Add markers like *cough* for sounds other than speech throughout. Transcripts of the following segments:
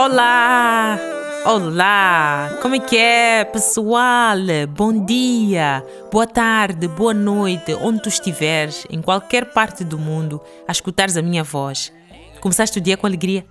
Olá! Olá! Como é que é, pessoal? Bom dia, boa tarde, boa noite, onde tu estiveres, em qualquer parte do mundo, a escutares a minha voz. Começaste o dia com alegria,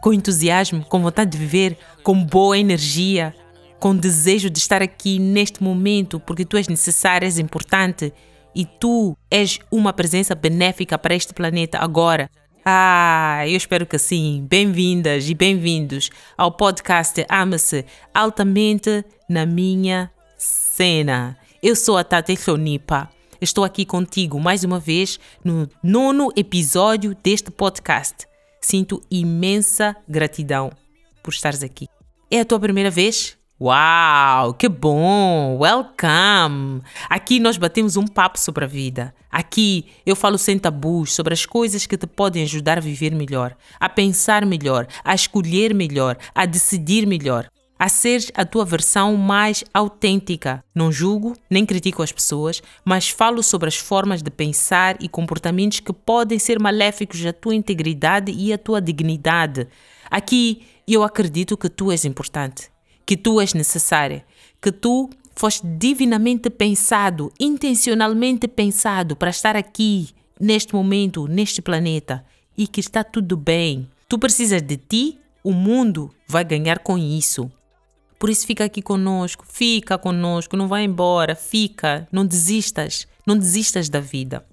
com entusiasmo, com vontade de viver, com boa energia, com desejo de estar aqui neste momento, porque tu és necessário, és importante e tu és uma presença benéfica para este planeta agora. Ah, eu espero que sim. Bem-vindas e bem-vindos ao podcast Ama-se Altamente na Minha Cena. Eu sou a Tati Flonipa. Estou aqui contigo mais uma vez no nono episódio deste podcast. Sinto imensa gratidão por estares aqui. É a tua primeira vez? Uau, que bom! Welcome! Aqui nós batemos um papo sobre a vida. Aqui eu falo sem tabus sobre as coisas que te podem ajudar a viver melhor, a pensar melhor, a escolher melhor, a decidir melhor, a ser a tua versão mais autêntica. Não julgo nem critico as pessoas, mas falo sobre as formas de pensar e comportamentos que podem ser maléficos à tua integridade e à tua dignidade. Aqui eu acredito que tu és importante que tu és necessária, que tu foste divinamente pensado, intencionalmente pensado para estar aqui, neste momento, neste planeta e que está tudo bem. Tu precisas de ti, o mundo vai ganhar com isso. Por isso fica aqui conosco, fica conosco, não vai embora, fica, não desistas, não desistas da vida.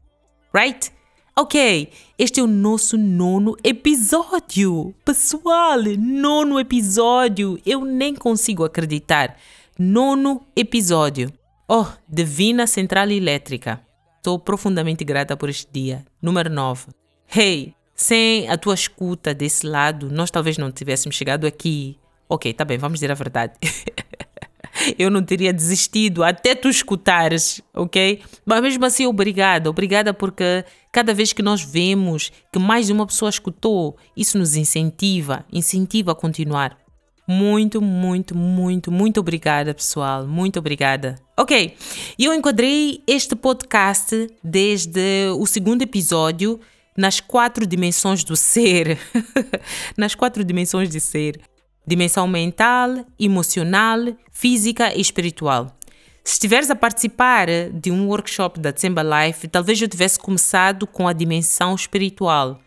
Right? Ok, este é o nosso nono episódio. Pessoal, nono episódio. Eu nem consigo acreditar. Nono episódio. Oh, Divina Central Elétrica. Estou profundamente grata por este dia. Número 9. Hey, sem a tua escuta desse lado, nós talvez não tivéssemos chegado aqui. Ok, tá bem, vamos dizer a verdade. *laughs* eu não teria desistido até tu escutares, ok? Mas mesmo assim, obrigada, obrigada porque cada vez que nós vemos que mais de uma pessoa escutou, isso nos incentiva, incentiva a continuar. Muito, muito, muito, muito obrigada, pessoal. Muito obrigada. Ok, eu enquadrei este podcast desde o segundo episódio nas quatro dimensões do ser. *laughs* nas quatro dimensões de ser dimensão mental, emocional, física e espiritual. Se estiveres a participar de um workshop da Tsemba Life, talvez eu tivesse começado com a dimensão espiritual.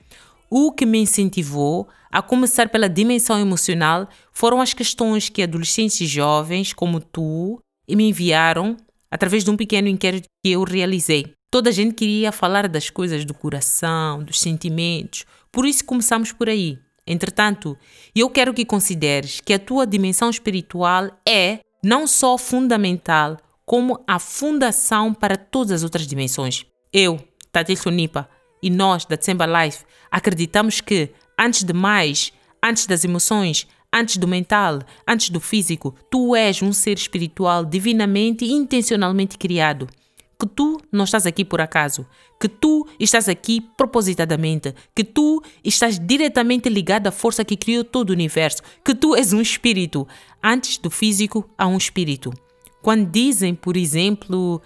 O que me incentivou a começar pela dimensão emocional foram as questões que adolescentes e jovens como tu me enviaram através de um pequeno inquérito que eu realizei. Toda a gente queria falar das coisas do coração, dos sentimentos, por isso começamos por aí. Entretanto, eu quero que consideres que a tua dimensão espiritual é não só fundamental, como a fundação para todas as outras dimensões. Eu, Tati Sonipa, e nós da Tsemba Life acreditamos que, antes de mais, antes das emoções, antes do mental, antes do físico, tu és um ser espiritual divinamente e intencionalmente criado que tu não estás aqui por acaso, que tu estás aqui propositadamente, que tu estás diretamente ligado à força que criou todo o universo, que tu és um espírito. Antes do físico, há um espírito. Quando dizem, por exemplo,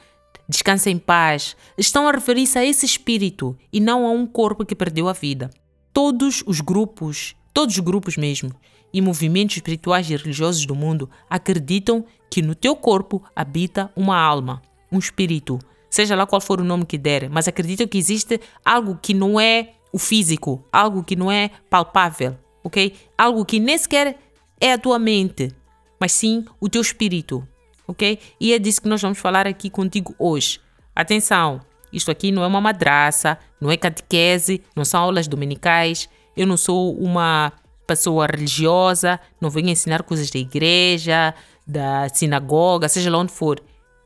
descansa em paz, estão a referir-se a esse espírito e não a um corpo que perdeu a vida. Todos os grupos, todos os grupos mesmo, e movimentos espirituais e religiosos do mundo acreditam que no teu corpo habita uma alma um espírito, seja lá qual for o nome que der, mas acredito que existe algo que não é o físico, algo que não é palpável, ok? Algo que nem sequer é a tua mente, mas sim o teu espírito, ok? E é disso que nós vamos falar aqui contigo hoje. Atenção, isto aqui não é uma madraça, não é catequese, não são aulas dominicais, eu não sou uma pessoa religiosa, não venho ensinar coisas da igreja, da sinagoga, seja lá onde for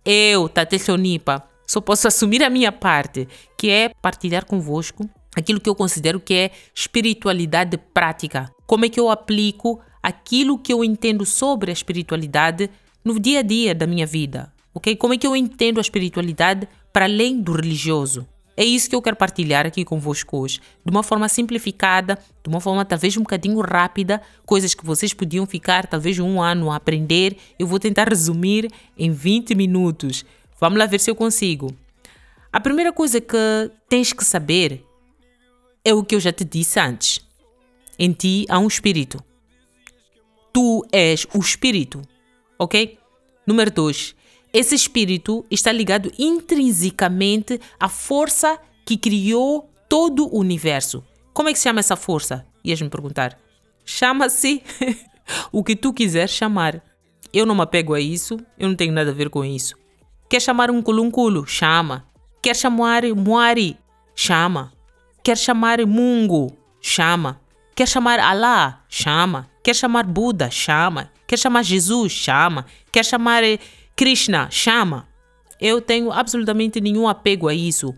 eu, Tate Sonipa, só posso assumir a minha parte, que é partilhar convosco aquilo que eu considero que é espiritualidade prática. Como é que eu aplico aquilo que eu entendo sobre a espiritualidade no dia a dia da minha vida, ok? Como é que eu entendo a espiritualidade para além do religioso? É isso que eu quero partilhar aqui convosco hoje, de uma forma simplificada, de uma forma talvez um bocadinho rápida, coisas que vocês podiam ficar talvez um ano a aprender. Eu vou tentar resumir em 20 minutos. Vamos lá ver se eu consigo. A primeira coisa que tens que saber é o que eu já te disse antes. Em ti há um espírito. Tu és o espírito, ok? Número 2. Esse espírito está ligado intrinsecamente à força que criou todo o universo. Como é que se chama essa força? Ias me perguntar. Chama-se *laughs* o que tu quiser chamar. Eu não me apego a isso, eu não tenho nada a ver com isso. Quer chamar um culunculo? Chama. Quer chamar Moari? Chama. Quer chamar Mungo? Chama. Quer chamar Alá? Chama. Quer chamar Buda? Chama. Quer chamar Jesus? Chama. Quer chamar Krishna? Chama. Eu tenho absolutamente nenhum apego a isso.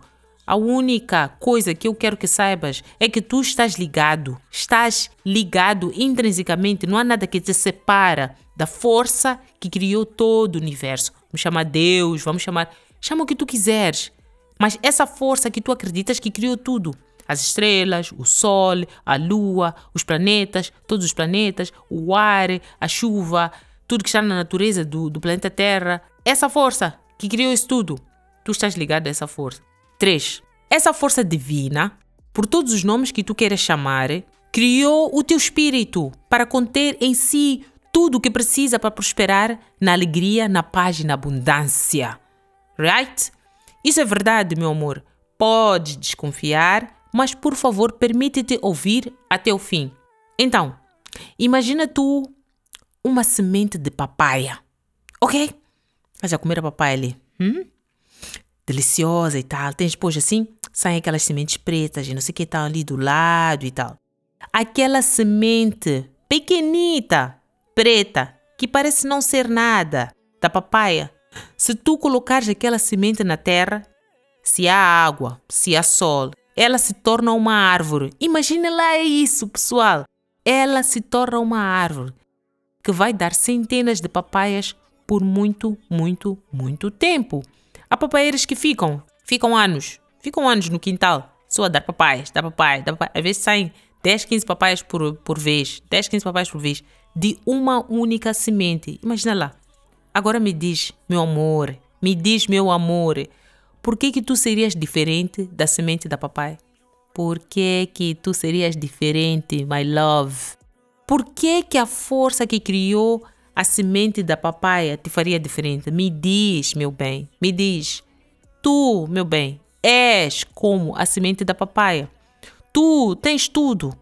A única coisa que eu quero que saibas é que tu estás ligado. Estás ligado intrinsecamente. Não há nada que te separa da força que criou todo o universo. Vamos chamar Deus, vamos chamar. Chama o que tu quiseres. Mas essa força que tu acreditas que criou tudo. As estrelas, o Sol, a Lua, os planetas, todos os planetas, o ar, a chuva, tudo que está na natureza do, do planeta Terra. Essa força que criou isso tudo. Tu estás ligado a essa força. 3. Essa força divina, por todos os nomes que tu queiras chamar, criou o teu espírito para conter em si tudo o que precisa para prosperar na alegria, na paz e na abundância. Right? Isso é verdade, meu amor. Pode desconfiar, mas por favor, permite-te ouvir até o fim. Então, imagina tu uma semente de papaya, ok? Vai já comer a papaya ali? Hum? deliciosa e tal. Tem depois assim, saem aquelas sementes pretas e não sei o que tal ali do lado e tal. Aquela semente pequenita, preta, que parece não ser nada, da papaya. Se tu colocares aquela semente na terra, se há água, se há sol, ela se torna uma árvore. Imagine lá isso, pessoal. Ela se torna uma árvore que vai dar centenas de papaias por muito, muito, muito tempo. Há papaieiras que ficam, ficam anos, ficam anos no quintal, só a dar papaias, dar papaias, dar papaias. Às vezes saem 10, 15 papaias por, por vez, 10, 15 papaias por vez, de uma única semente. Imagina lá. Agora me diz, meu amor, me diz, meu amor, por que que tu serias diferente da semente da papai? Por que que tu serias diferente, my love? Por que que a força que criou a semente da papaya te faria diferente? Me diz, meu bem, me diz. Tu, meu bem, és como a semente da papaya. Tu tens tudo.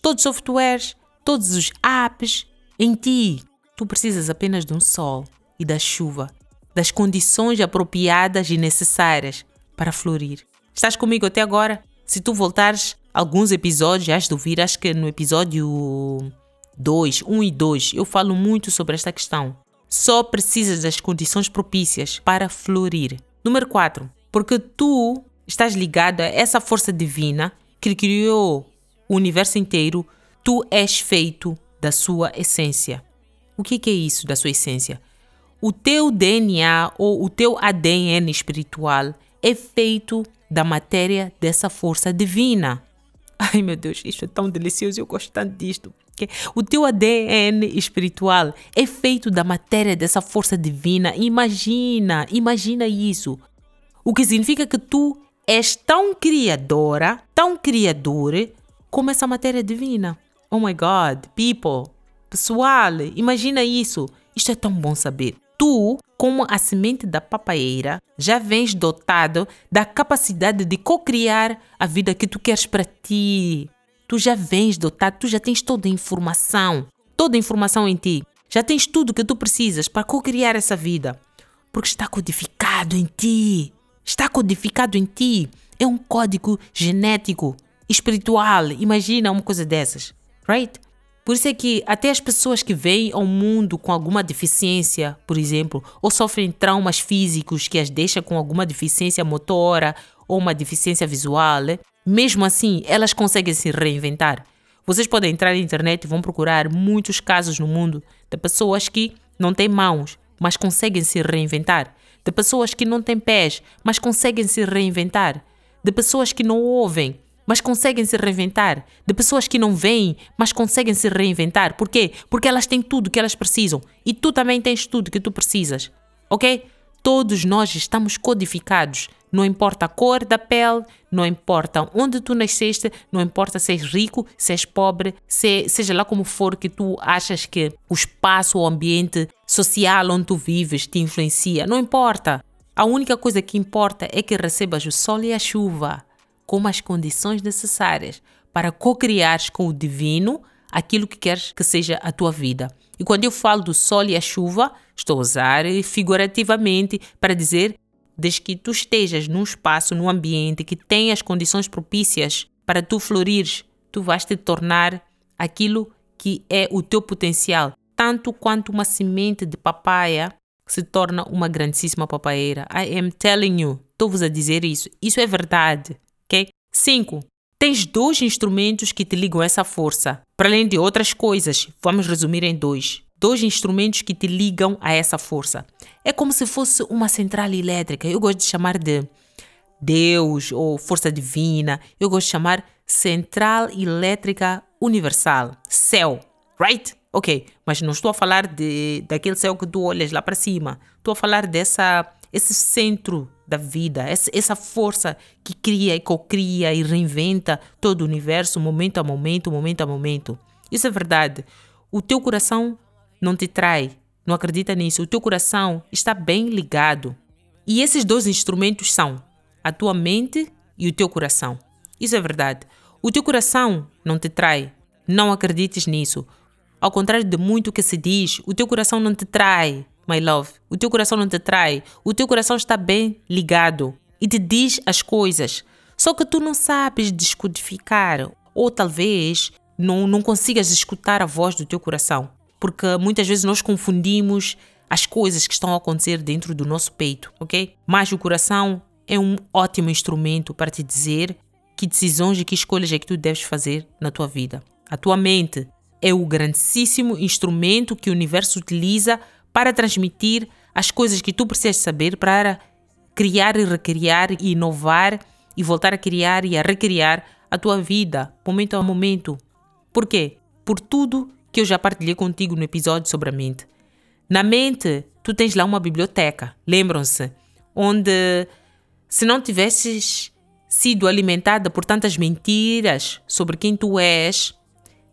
Todos os softwares, todos os apps em ti. Tu precisas apenas de um sol e da chuva, das condições apropriadas e necessárias para florir. Estás comigo até agora? Se tu voltares alguns episódios, has de ouvir, acho que no episódio 2, 1 e 2, eu falo muito sobre esta questão. Só precisas das condições propícias para florir. Número 4. Porque tu estás ligado a essa força divina que criou o universo inteiro, tu és feito da sua essência. O que é isso da sua essência? O teu DNA ou o teu ADN espiritual é feito da matéria dessa força divina. Ai meu Deus, isto é tão delicioso, eu gosto tanto disto. O teu ADN espiritual é feito da matéria dessa força divina. Imagina, imagina isso. O que significa que tu és tão criadora, tão criador, como essa matéria divina. Oh my God, people, pessoal, imagina isso. Isto é tão bom saber. Tu, como a semente da papaieira, já vens dotado da capacidade de co-criar a vida que tu queres para ti. Tu já vens dotado, tu já tens toda a informação, toda a informação em ti. Já tens tudo que tu precisas para co-criar essa vida. Porque está codificado em ti. Está codificado em ti. É um código genético, espiritual. Imagina uma coisa dessas, right? Por isso é que até as pessoas que vêm ao mundo com alguma deficiência, por exemplo, ou sofrem traumas físicos que as deixam com alguma deficiência motora ou uma deficiência visual, mesmo assim, elas conseguem se reinventar. Vocês podem entrar na internet e vão procurar muitos casos no mundo de pessoas que não têm mãos, mas conseguem se reinventar. De pessoas que não têm pés, mas conseguem se reinventar. De pessoas que não ouvem, mas conseguem se reinventar. De pessoas que não veem, mas conseguem se reinventar. Por quê? Porque elas têm tudo que elas precisam. E tu também tens tudo que tu precisas. Ok? Todos nós estamos codificados Não importa a cor da pele, não importa onde tu nasceste, não importa se és rico, se és pobre, se, seja lá como for que tu achas que o espaço, o ambiente social onde tu vives te influencia. Não importa. A única coisa que importa é que recebas o sol e a chuva como as condições necessárias para co-criares com o divino aquilo que queres que seja a tua vida. E quando eu falo do sol e a chuva, estou a usar figurativamente para dizer desde que tu estejas num espaço, num ambiente que tenha as condições propícias para tu florires, tu vais te tornar aquilo que é o teu potencial, tanto quanto uma semente de papaya se torna uma grandíssima papaieira. I am telling you, estou-vos a dizer isso. Isso é verdade, ok? 5. Tens dois instrumentos que te ligam essa força, para além de outras coisas. Vamos resumir em dois. Dois instrumentos que te ligam a essa força. É como se fosse uma central elétrica. Eu gosto de chamar de Deus ou força divina. Eu gosto de chamar central elétrica universal. Céu, right? Ok, mas não estou a falar de, daquele céu que tu olhas lá para cima. Estou a falar dessa esse centro da vida, essa, força que cria e co-cria e reinventa todo o universo, momento a momento, momento a momento. Isso é verdade. O teu coração não te trai, não acredita nisso. O teu coração está bem ligado. E esses dois instrumentos são a tua mente e o teu coração. Isso é verdade. O teu coração não te trai. Não acredites nisso. Ao contrário de muito que se diz, o teu coração não te trai my love. O teu coração não te trai. O teu coração está bem ligado e te diz as coisas. Só que tu não sabes descodificar ou talvez não, não consigas escutar a voz do teu coração. Porque muitas vezes nós confundimos as coisas que estão a acontecer dentro do nosso peito, ok? Mas o coração é um ótimo instrumento para te dizer que decisões e que escolhas é que tu deves fazer na tua vida. A tua mente é o grandíssimo instrumento que o universo utiliza para transmitir as coisas que tu precisas saber para criar e recriar e inovar e voltar a criar e a recriar a tua vida, momento a momento. Por quê? Por tudo que eu já partilhei contigo no episódio sobre a mente. Na mente, tu tens lá uma biblioteca, lembram-se? Onde, se não tivesses sido alimentada por tantas mentiras sobre quem tu és,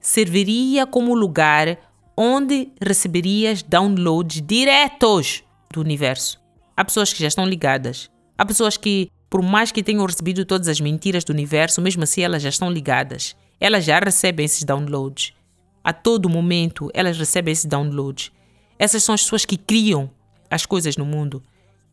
serviria como lugar onde receberias downloads diretos do universo. Há pessoas que já estão ligadas. Há pessoas que, por mais que tenham recebido todas as mentiras do universo, mesmo assim elas já estão ligadas. Elas já recebem esses downloads. A todo momento elas recebem esses downloads. Essas são as pessoas que criam as coisas no mundo.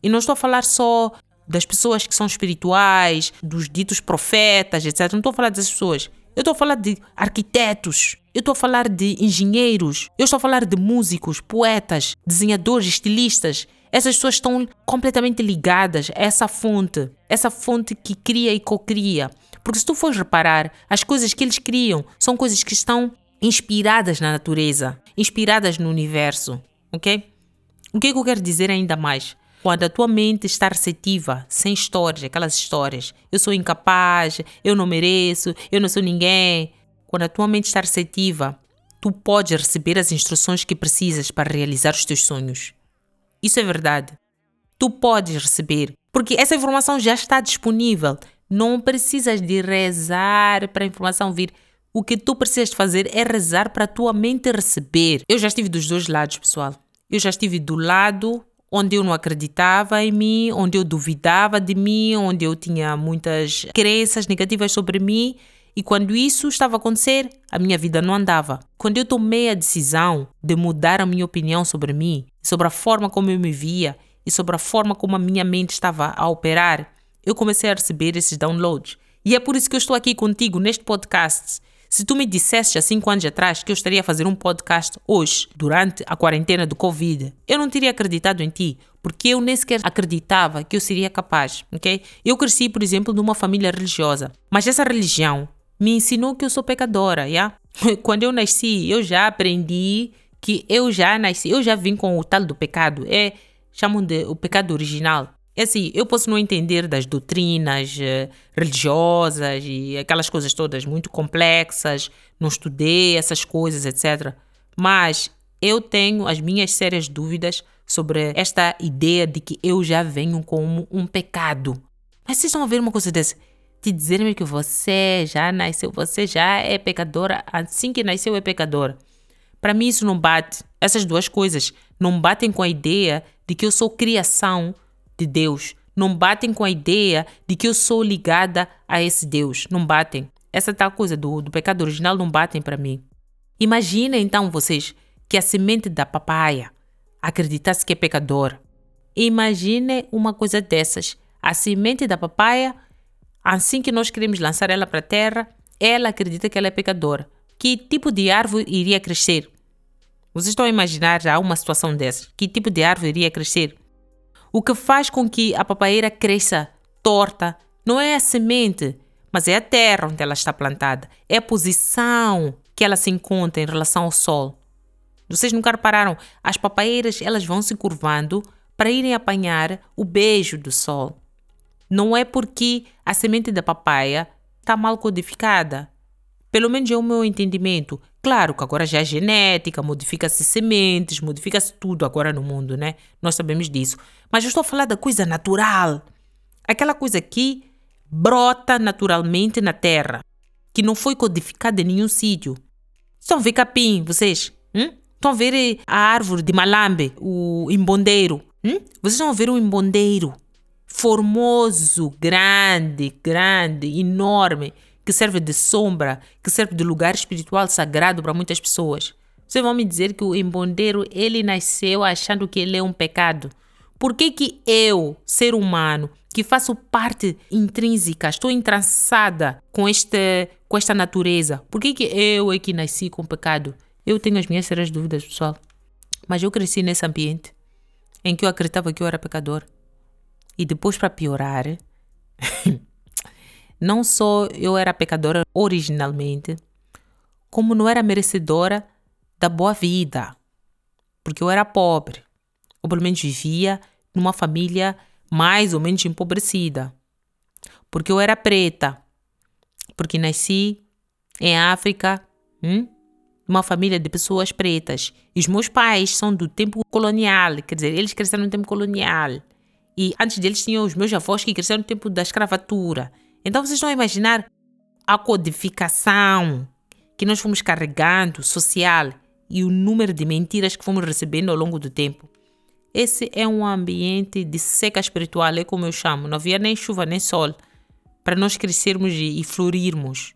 E não estou a falar só das pessoas que são espirituais, dos ditos profetas, etc. Não estou a falar dessas pessoas. Eu estou a falar de arquitetos, eu estou a falar de engenheiros, eu estou a falar de músicos, poetas, desenhadores, estilistas. Essas pessoas estão completamente ligadas a essa fonte, essa fonte que cria e cocria. Porque se tu fores reparar, as coisas que eles criam são coisas que estão inspiradas na natureza, inspiradas no universo, ok? O que, é que eu quero dizer ainda mais? Quando a tua mente está receptiva, sem histórias, aquelas histórias, eu sou incapaz, eu não mereço, eu não sou ninguém. Quando a tua mente está receptiva, tu podes receber as instruções que precisas para realizar os teus sonhos. Isso é verdade. Tu podes receber, porque essa informação já está disponível. Não precisas de rezar para a informação vir. O que tu precisas fazer é rezar para a tua mente receber. Eu já estive dos dois lados, pessoal. Eu já estive do lado onde eu não acreditava em mim, onde eu duvidava de mim, onde eu tinha muitas crenças negativas sobre mim. E quando isso estava a acontecer, a minha vida não andava. Quando eu tomei a decisão de mudar a minha opinião sobre mim, sobre a forma como eu me via e sobre a forma como a minha mente estava a operar, eu comecei a receber esses downloads. E é por isso que eu estou aqui contigo neste podcast se tu me disseste há 5 anos atrás que eu estaria a fazer um podcast hoje, durante a quarentena do Covid, eu não teria acreditado em ti, porque eu nem sequer acreditava que eu seria capaz, ok? Eu cresci, por exemplo, numa família religiosa, mas essa religião me ensinou que eu sou pecadora, yeah? *laughs* Quando eu nasci, eu já aprendi que eu já nasci, eu já vim com o tal do pecado, é chamam de o pecado original. É assim, eu posso não entender das doutrinas uh, religiosas e aquelas coisas todas muito complexas, não estudei essas coisas, etc. Mas eu tenho as minhas sérias dúvidas sobre esta ideia de que eu já venho como um pecado. Mas vocês estão a ver uma coisa dessa? Te dizerem que você já nasceu, você já é pecadora, assim que nasceu é pecadora. Para mim isso não bate. Essas duas coisas não batem com a ideia de que eu sou criação de Deus. Não batem com a ideia de que eu sou ligada a esse Deus. Não batem. Essa tal coisa do, do pecado original não batem para mim. Imagina então vocês que a semente da papaya acreditasse que é pecadora. Imagine uma coisa dessas. A semente da papaya, assim que nós queremos lançar ela para a terra, ela acredita que ela é pecadora. Que tipo de árvore iria crescer? Vocês estão a imaginar já uma situação dessas? Que tipo de árvore iria crescer? O que faz com que a papayeira cresça torta não é a semente, mas é a terra onde ela está plantada. É a posição que ela se encontra em relação ao sol. Vocês nunca repararam? As papaieiras elas vão se curvando para irem apanhar o beijo do sol. Não é porque a semente da papaya está mal codificada. Pelo menos é o meu entendimento. Claro que agora já é genética, modifica-se sementes, modifica-se tudo agora no mundo, né? Nós sabemos disso. Mas eu estou a falar da coisa natural. Aquela coisa que brota naturalmente na terra, que não foi codificada em nenhum sítio. Estão a ver capim, vocês? Hum? Estão a ver eh, a árvore de malambe, o imbondeiro? Hum? Vocês estão a ver o imbondeiro? Formoso, grande, grande, enorme que serve de sombra, que serve de lugar espiritual sagrado para muitas pessoas. Vocês vão me dizer que o embondeiro, ele nasceu achando que ele é um pecado. Por que que eu, ser humano, que faço parte intrínseca, estou entrançada com, este, com esta natureza, por que que eu é que nasci com pecado? Eu tenho as minhas sérias dúvidas, pessoal. Mas eu cresci nesse ambiente em que eu acreditava que eu era pecador. E depois, para piorar, *laughs* Não só eu era pecadora originalmente, como não era merecedora da boa vida, porque eu era pobre, ou pelo menos vivia numa família mais ou menos empobrecida, porque eu era preta, porque nasci em África, hum? uma família de pessoas pretas. E os meus pais são do tempo colonial, quer dizer, eles cresceram no tempo colonial. E antes deles tinham os meus avós que cresceram no tempo da escravatura. Então vocês estão a imaginar a codificação que nós fomos carregando social e o número de mentiras que fomos recebendo ao longo do tempo. Esse é um ambiente de seca espiritual, é como eu chamo. Não havia nem chuva nem sol para nós crescermos e, florirmos.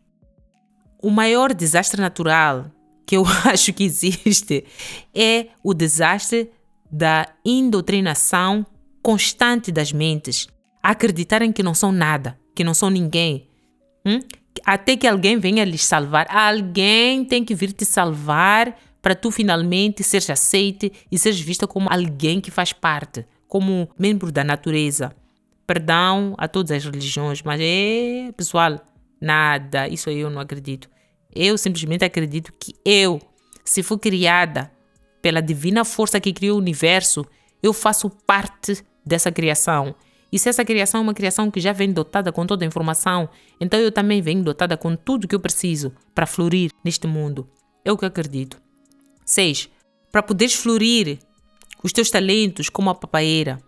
O maior desastre natural que eu *laughs* acho que existe é o desastre da indoutrinação constante das mentes, acreditarem que não são nada, que não são ninguém. Hum? Até que alguém venha lhes salvar. Alguém tem que vir te salvar para tu finalmente seres aceite e seres vista como alguém que faz parte, como membro da natureza. Perdão a todas as religiões, mas é, pessoal, nada, isso eu não acredito. Eu simplesmente acredito que eu, se fui criada pela divina força que criou o universo, eu faço parte dessa criação. E se essa criação é uma criação que já vem dotada com toda a informação, então eu também venho dotada com tudo que eu preciso para florir neste mundo. É o que eu acredito. 6. Para poderes florir os teus talentos como a papaeira,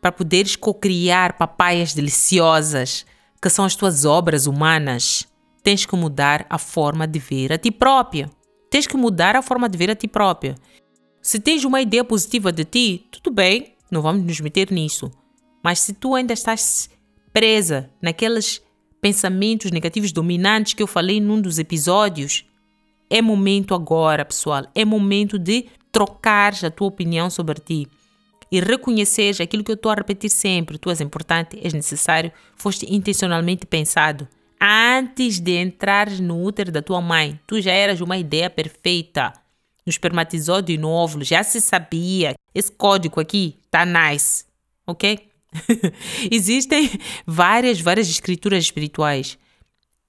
para poderes cocriar papaias deliciosas, que são as tuas obras humanas, tens que mudar a forma de ver a ti própria. Tens que mudar a forma de ver a ti própria. Se tens uma ideia positiva de ti, tudo bem, não vamos nos meter nisso. Mas se tu ainda estás presa naqueles pensamentos negativos dominantes que eu falei num dos episódios, é momento agora, pessoal, é momento de trocar a tua opinião sobre ti e reconhecer aquilo que eu estou a repetir sempre: tu és importante, és necessário, foste intencionalmente pensado. Antes de entrar no útero da tua mãe, tu já eras uma ideia perfeita. No espermatozoide e no óvulo já se sabia. Esse código aqui tá nice, ok? *laughs* Existem várias, várias escrituras espirituais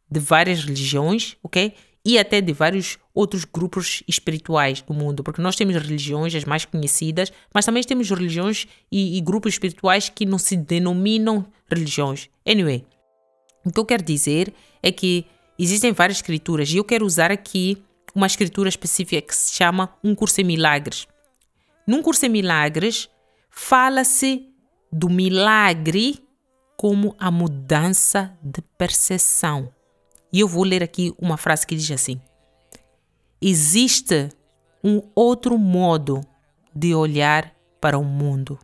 de várias religiões, ok? E até de vários outros grupos espirituais do mundo, porque nós temos religiões as mais conhecidas, mas também temos religiões e, e grupos espirituais que não se denominam religiões. Anyway, o que eu quero dizer é que existem várias escrituras e eu quero usar aqui uma escritura específica que se chama Um Curso em Milagres. Num Curso em Milagres, fala-se do milagre como a mudança de percepção. E eu vou ler aqui uma frase que diz assim: Existe um outro modo de olhar para o mundo.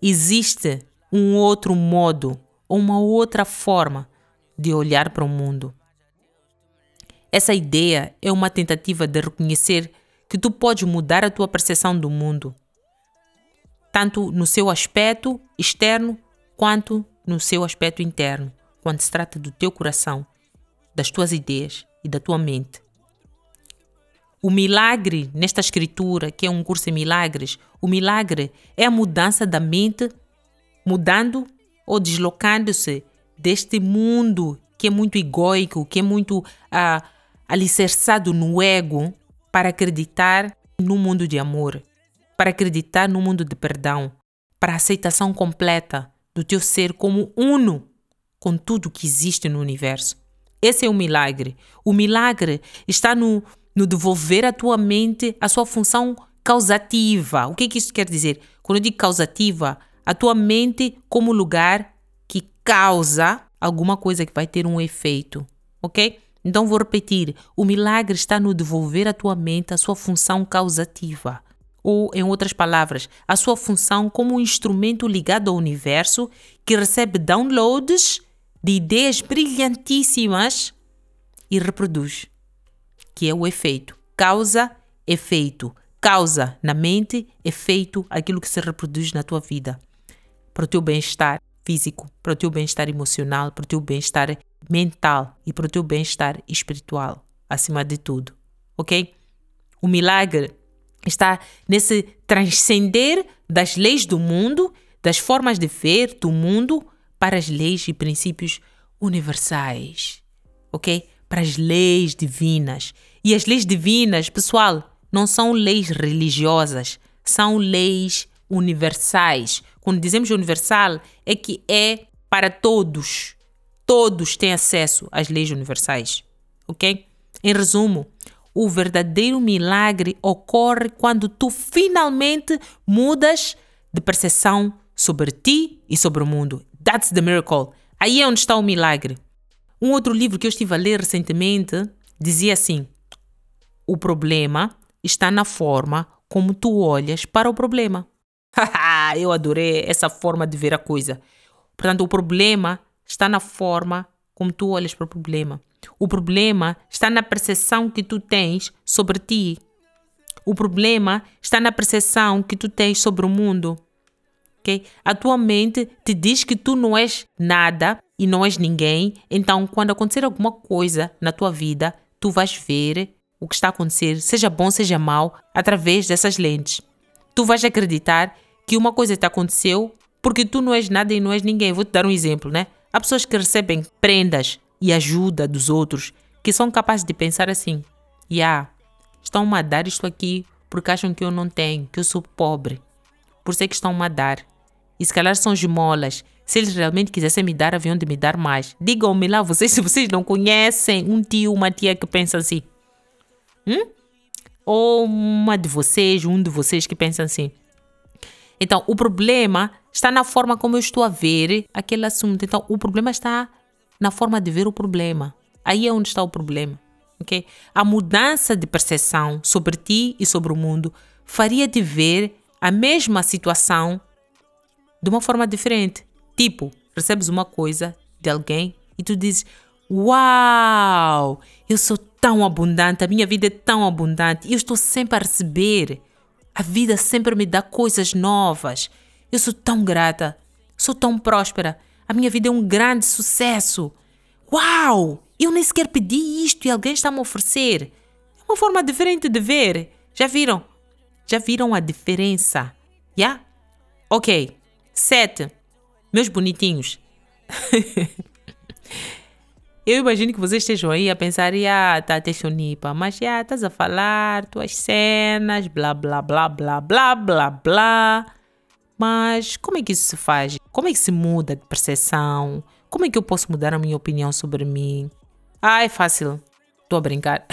Existe um outro modo, uma outra forma de olhar para o mundo. Essa ideia é uma tentativa de reconhecer que tu podes mudar a tua percepção do mundo, tanto no seu aspecto externo quanto no seu aspecto interno, quando se trata do teu coração, das tuas ideias e da tua mente. O milagre nesta escritura, que é um curso de milagres, o milagre é a mudança da mente, mudando ou deslocando-se deste mundo que é muito egoico, que é muito uh, alicerçado no ego, para acreditar no mundo de amor, para acreditar no mundo de perdão, para a aceitação completa do teu ser como uno com tudo que existe no universo. Esse é o milagre. O milagre está no no devolver à tua mente a sua função causativa. O que, é que isso quer dizer? Quando eu digo causativa, a tua mente como lugar que causa alguma coisa que vai ter um efeito, ok? Então vou repetir: o milagre está no devolver à tua mente a sua função causativa. Ou, em outras palavras, a sua função como um instrumento ligado ao universo que recebe downloads de ideias brilhantíssimas e reproduz que é o efeito. Causa, efeito. Causa na mente, efeito, aquilo que se reproduz na tua vida. Para o teu bem-estar físico, para o teu bem-estar emocional, para o teu bem-estar mental e para o teu bem-estar espiritual, acima de tudo. Ok? O milagre está nesse transcender das leis do mundo, das formas de ver do mundo, para as leis e princípios universais. Ok? para as leis divinas. E as leis divinas, pessoal, não são leis religiosas, são leis universais. Quando dizemos universal, é que é para todos. Todos têm acesso às leis universais. Ok? Em resumo, o verdadeiro milagre ocorre quando tu finalmente mudas de percepção sobre ti e sobre o mundo. That's the miracle. Aí é onde está o milagre. Um outro livro que eu estive a ler recentemente dizia assim: O problema está na forma como tu olhas para o problema. *laughs* eu adorei essa forma de ver a coisa. Portanto, o problema está na forma como tu olhas para o problema. O problema está na percepção que tu tens sobre ti. O problema está na percepção que tu tens sobre o mundo. Okay? A tua mente te diz que tu não és nada e não és ninguém, então quando acontecer alguma coisa na tua vida, tu vais ver o que está a acontecer, seja bom, seja mal, através dessas lentes. Tu vais acreditar que uma coisa te aconteceu porque tu não és nada e não és ninguém. Vou te dar um exemplo, né? Há pessoas que recebem prendas e ajuda dos outros que são capazes de pensar assim: "Ya, estão-me a dar isto aqui porque acham que eu não tenho, que eu sou pobre. Por isso é que estão-me a dar. E se calhar são esmolas se eles realmente quisessem me dar, haviam de me dar mais. Digam-me lá, vocês, se vocês não conhecem um tio, uma tia que pensa assim. Hum? Ou uma de vocês, um de vocês que pensa assim. Então, o problema está na forma como eu estou a ver aquele assunto. Então, o problema está na forma de ver o problema. Aí é onde está o problema. Okay? A mudança de percepção sobre ti e sobre o mundo faria-te ver a mesma situação de uma forma diferente. Tipo, recebes uma coisa de alguém e tu dizes: Uau, eu sou tão abundante, a minha vida é tão abundante, eu estou sempre a receber. A vida sempre me dá coisas novas. Eu sou tão grata, sou tão próspera. A minha vida é um grande sucesso. Uau! Eu nem sequer pedi isto e alguém está a me oferecer. É uma forma diferente de ver. Já viram? Já viram a diferença? Já? Yeah? Ok. Sete. Meus bonitinhos. *laughs* Eu imagino que vocês estejam aí a pensar, ah, tá até chonipa, mas já estás a falar tuas cenas, blá blá blá blá blá blá blá. Mas como é que isso se faz? Como é que se muda de percepção? Como é que eu posso mudar a minha opinião sobre mim? Ah, é fácil. Estou a brincar.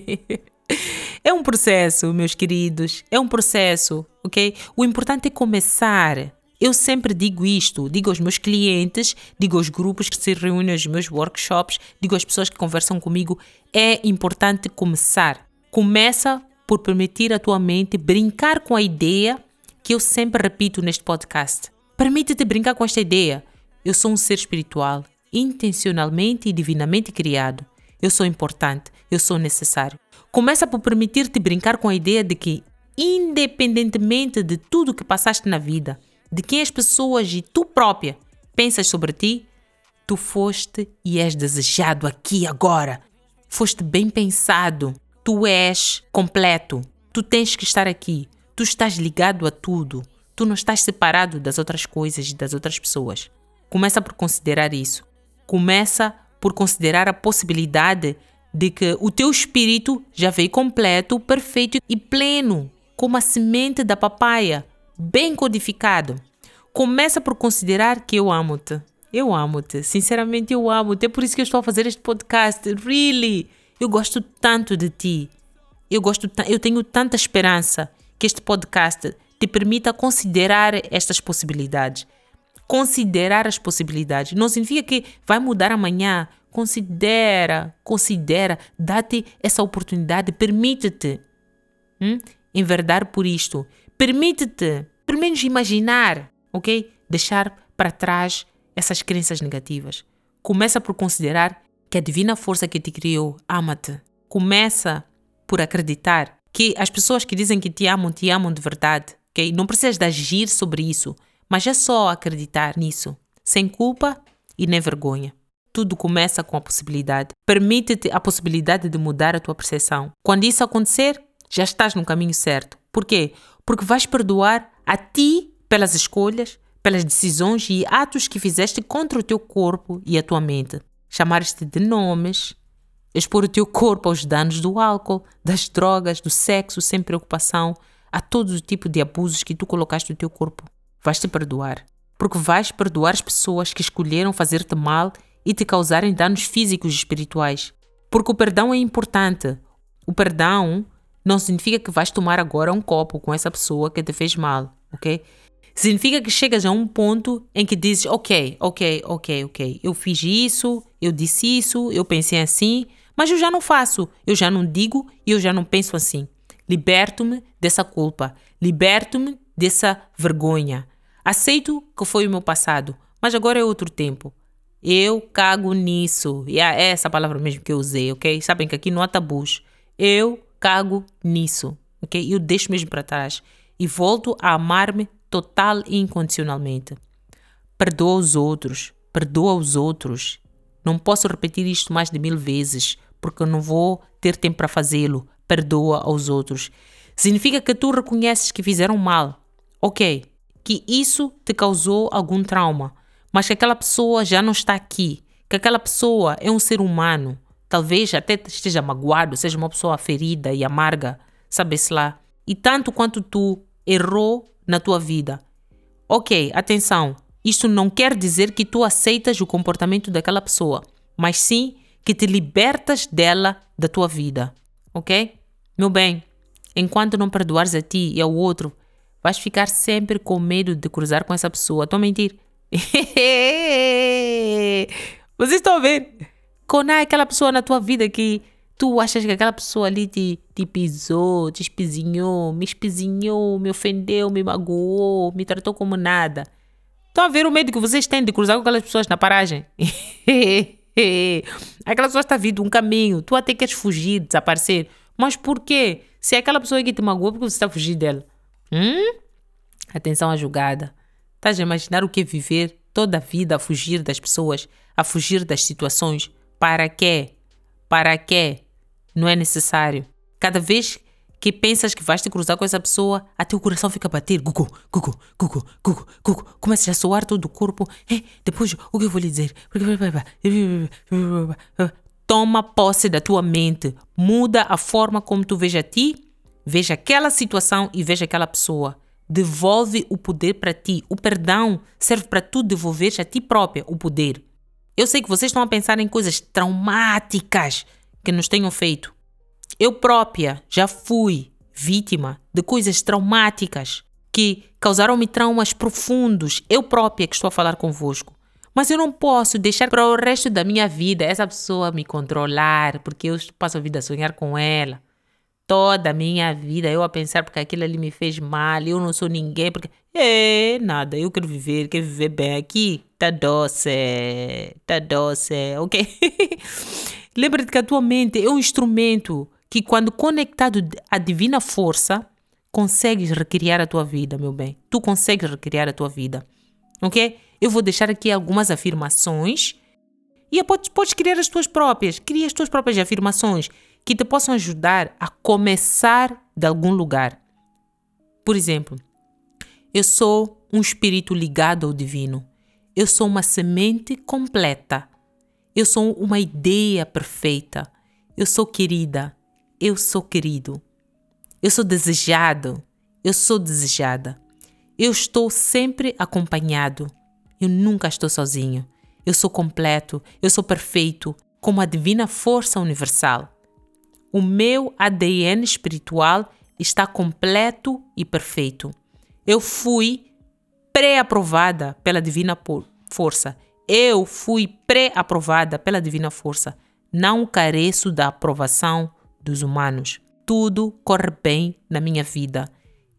*laughs* é um processo, meus queridos. É um processo, ok? O importante é começar Eu sempre digo isto, digo aos meus clientes, digo aos grupos que se reúnem aos meus workshops, digo às pessoas que conversam comigo, é importante começar. Começa por permitir à tua mente brincar com a ideia que eu sempre repito neste podcast. Permite-te brincar com esta ideia. Eu sou um ser espiritual, intencionalmente e divinamente criado. Eu sou importante, eu sou necessário. Começa por permitir-te brincar com a ideia de que, independentemente de tudo que passaste na vida, de quem as pessoas e tu própria pensas sobre ti, tu foste e és desejado aqui agora. Foste bem pensado. Tu és completo. Tu tens que estar aqui. Tu estás ligado a tudo. Tu não estás separado das outras coisas e das outras pessoas. Começa por considerar isso. Começa por considerar a possibilidade de que o teu espírito já veio completo, perfeito e pleno, como a semente da papaya, bem codificado. Começa por considerar que eu amo-te. Eu amo-te. Sinceramente, eu amo-te. É por isso que eu estou a fazer este podcast. Really. Eu gosto tanto de ti. Eu gosto, eu tenho tanta esperança que este podcast te permita considerar estas possibilidades. Considerar as possibilidades. Não significa que vai mudar amanhã. Considera, considera, dá-te essa oportunidade, permite-te hum, enverdar por isto. Permite-te, pelo menos imaginar, ok? Deixar para trás essas crenças negativas. Começa por considerar que a divina força que te criou ama-te. Começa por acreditar que as pessoas que dizem que te amam, te amam de verdade. Ok? Não precisas de agir sobre isso, mas é só acreditar nisso, sem culpa e nem vergonha. Tudo começa com a possibilidade. Permite-te a possibilidade de mudar a tua percepção. Quando isso acontecer, já estás no caminho certo. Por quê? Porque vais perdoar a ti pelas escolhas, pelas decisões e atos que fizeste contra o teu corpo e a tua mente. Chamares-te de nomes, expor o teu corpo aos danos do álcool, das drogas, do sexo sem preocupação, a todo o tipo de abusos que tu colocaste no teu corpo. Vais te perdoar. Porque vais perdoar as pessoas que escolheram fazer-te mal e te causarem danos físicos e espirituais. Porque o perdão é importante. O perdão não significa que vais tomar agora um copo com essa pessoa que te fez mal, ok? Significa que chegas a um ponto em que dizes: Ok, ok, ok, ok, eu fiz isso, eu disse isso, eu pensei assim, mas eu já não faço, eu já não digo e eu já não penso assim. Liberto-me dessa culpa, liberto-me dessa vergonha. Aceito que foi o meu passado, mas agora é outro tempo. Eu cago nisso. E é essa palavra mesmo que eu usei, ok? Sabem que aqui não há tabus. Eu cago nisso, ok? Eu deixo mesmo para trás e volto a amar-me total e incondicionalmente. Perdoa os outros, perdoa os outros. Não posso repetir isto mais de mil vezes, porque eu não vou ter tempo para fazê-lo. Perdoa aos outros. Significa que tu reconheces que fizeram mal. Ok, que isso te causou algum trauma, mas que aquela pessoa já não está aqui, que aquela pessoa é um ser humano. Talvez até esteja magoado, seja uma pessoa ferida e amarga, sabe-se lá. E tanto quanto tu errou na tua vida. Ok, atenção, isto não quer dizer que tu aceitas o comportamento daquela pessoa, mas sim que te libertas dela da tua vida. Ok? Meu bem, enquanto não perdoares a ti e ao outro, vais ficar sempre com medo de cruzar com essa pessoa. Estou a mentir. *laughs* Vocês estão a ver? Quando há aquela pessoa na tua vida que tu achas que aquela pessoa ali te, te pisou, te espizinhou, me espizinhou, me ofendeu, me magoou, me tratou como nada. Estão a ver o medo que vocês têm de cruzar com aquelas pessoas na paragem? *laughs* *laughs* aquela pessoa está vindo um caminho, tu até queres fugir, desaparecer. Mas por quê? Se é aquela pessoa que te magoou, por que você está a fugir dela? Hum? Atenção à julgada. Estás a imaginar o que é viver toda a vida a fugir das pessoas, a fugir das situações? Para quê? Para quê? Não é necessário. Cada vez que pensas que vais te cruzar com essa pessoa, até o coração fica a bater. Gugu, gugu, gugu, gugu, gugu. Começa a soar todo o corpo. É, depois, o que eu vou lhe dizer? Toma posse da tua mente. Muda a forma como tu veja a ti, veja aquela situação e veja aquela pessoa. Devolve o poder para ti. O perdão serve para tu devolver a ti própria o poder. Eu sei que vocês estão a pensar em coisas traumáticas que nos tenham feito. Eu própria já fui vítima de coisas traumáticas que causaram-me traumas profundos. Eu própria que estou a falar convosco. Mas eu não posso deixar para o resto da minha vida essa pessoa me controlar, porque eu passo a vida a sonhar com ela. Toda a minha vida eu a pensar porque aquilo ali me fez mal, eu não sou ninguém, porque. É, nada, eu quero viver, quero viver bem aqui. Tá doce, tá doce, ok? *laughs* Lembra-te que a tua mente é um instrumento que, quando conectado à divina força, consegues recriar a tua vida, meu bem. Tu consegues recriar a tua vida, ok? Eu vou deixar aqui algumas afirmações e podes, podes criar as tuas próprias. Cria as tuas próprias afirmações que te possam ajudar a começar de algum lugar. Por exemplo, eu sou um espírito ligado ao divino. Eu sou uma semente completa. Eu sou uma ideia perfeita. Eu sou querida. Eu sou querido. Eu sou desejado. Eu sou desejada. Eu estou sempre acompanhado. Eu nunca estou sozinho. Eu sou completo, eu sou perfeito, como a divina força universal. O meu ADN espiritual está completo e perfeito. Eu fui pré-aprovada pela divina força. Eu fui pré-aprovada pela divina força. Não careço da aprovação dos humanos. Tudo corre bem na minha vida.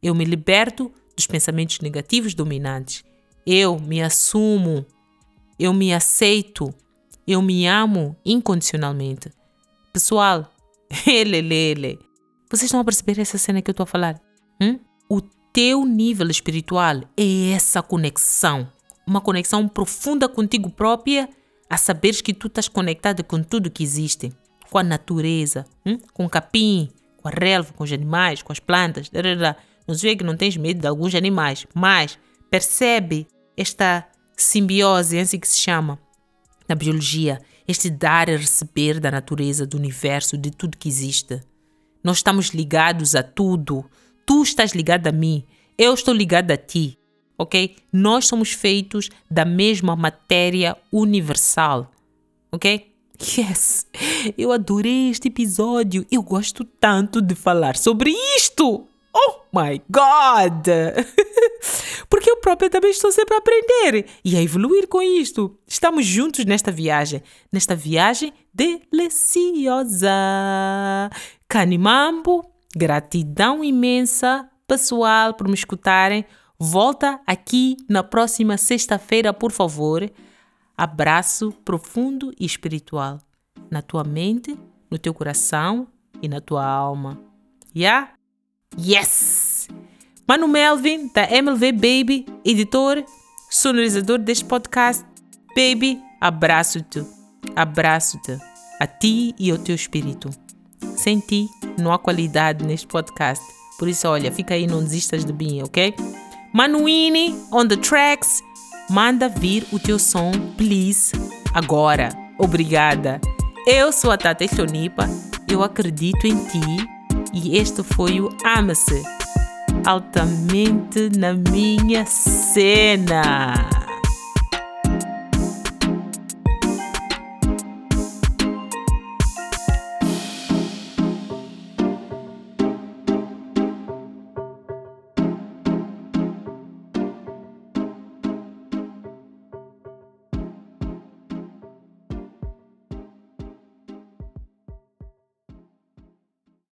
Eu me liberto dos pensamentos negativos dominantes. Eu me assumo, eu me aceito, eu me amo incondicionalmente. Pessoal, *laughs* ele, ele, vocês estão a perceber essa cena que eu estou a falar? Hum? O teu nível espiritual é essa conexão, uma conexão profunda contigo própria, a saberes que tu estás conectada com tudo que existe, com a natureza, hum? com o capim, com a relva, com os animais, com as plantas. Não sei que não tens medo de alguns animais, mas percebe esta simbiose, é assim que se chama na biologia, este dar e receber da natureza, do universo, de tudo que existe. Nós estamos ligados a tudo. Tu estás ligado a mim, eu estou ligado a ti, ok? Nós somos feitos da mesma matéria universal, ok? Yes! Eu adorei este episódio. Eu gosto tanto de falar sobre isto. Oh my God! *laughs* Porque eu própria também estou sempre a aprender e a evoluir com isto. Estamos juntos nesta viagem, nesta viagem deliciosa. Canimambo, gratidão imensa, pessoal, por me escutarem. Volta aqui na próxima sexta-feira, por favor. Abraço profundo e espiritual na tua mente, no teu coração e na tua alma. Yeah? Yes! Mano Melvin, da MLV Baby, editor, sonorizador deste podcast. Baby, abraço-te. Abraço-te. A ti e ao teu espírito. Sem ti, não há qualidade neste podcast. Por isso, olha, fica aí, não desistas de mim, ok? Manuini, on the tracks. Manda vir o teu som, please. Agora. Obrigada. Eu sou a Tata Chonipa. Eu acredito em ti e este foi o Ama-se altamente na minha cena.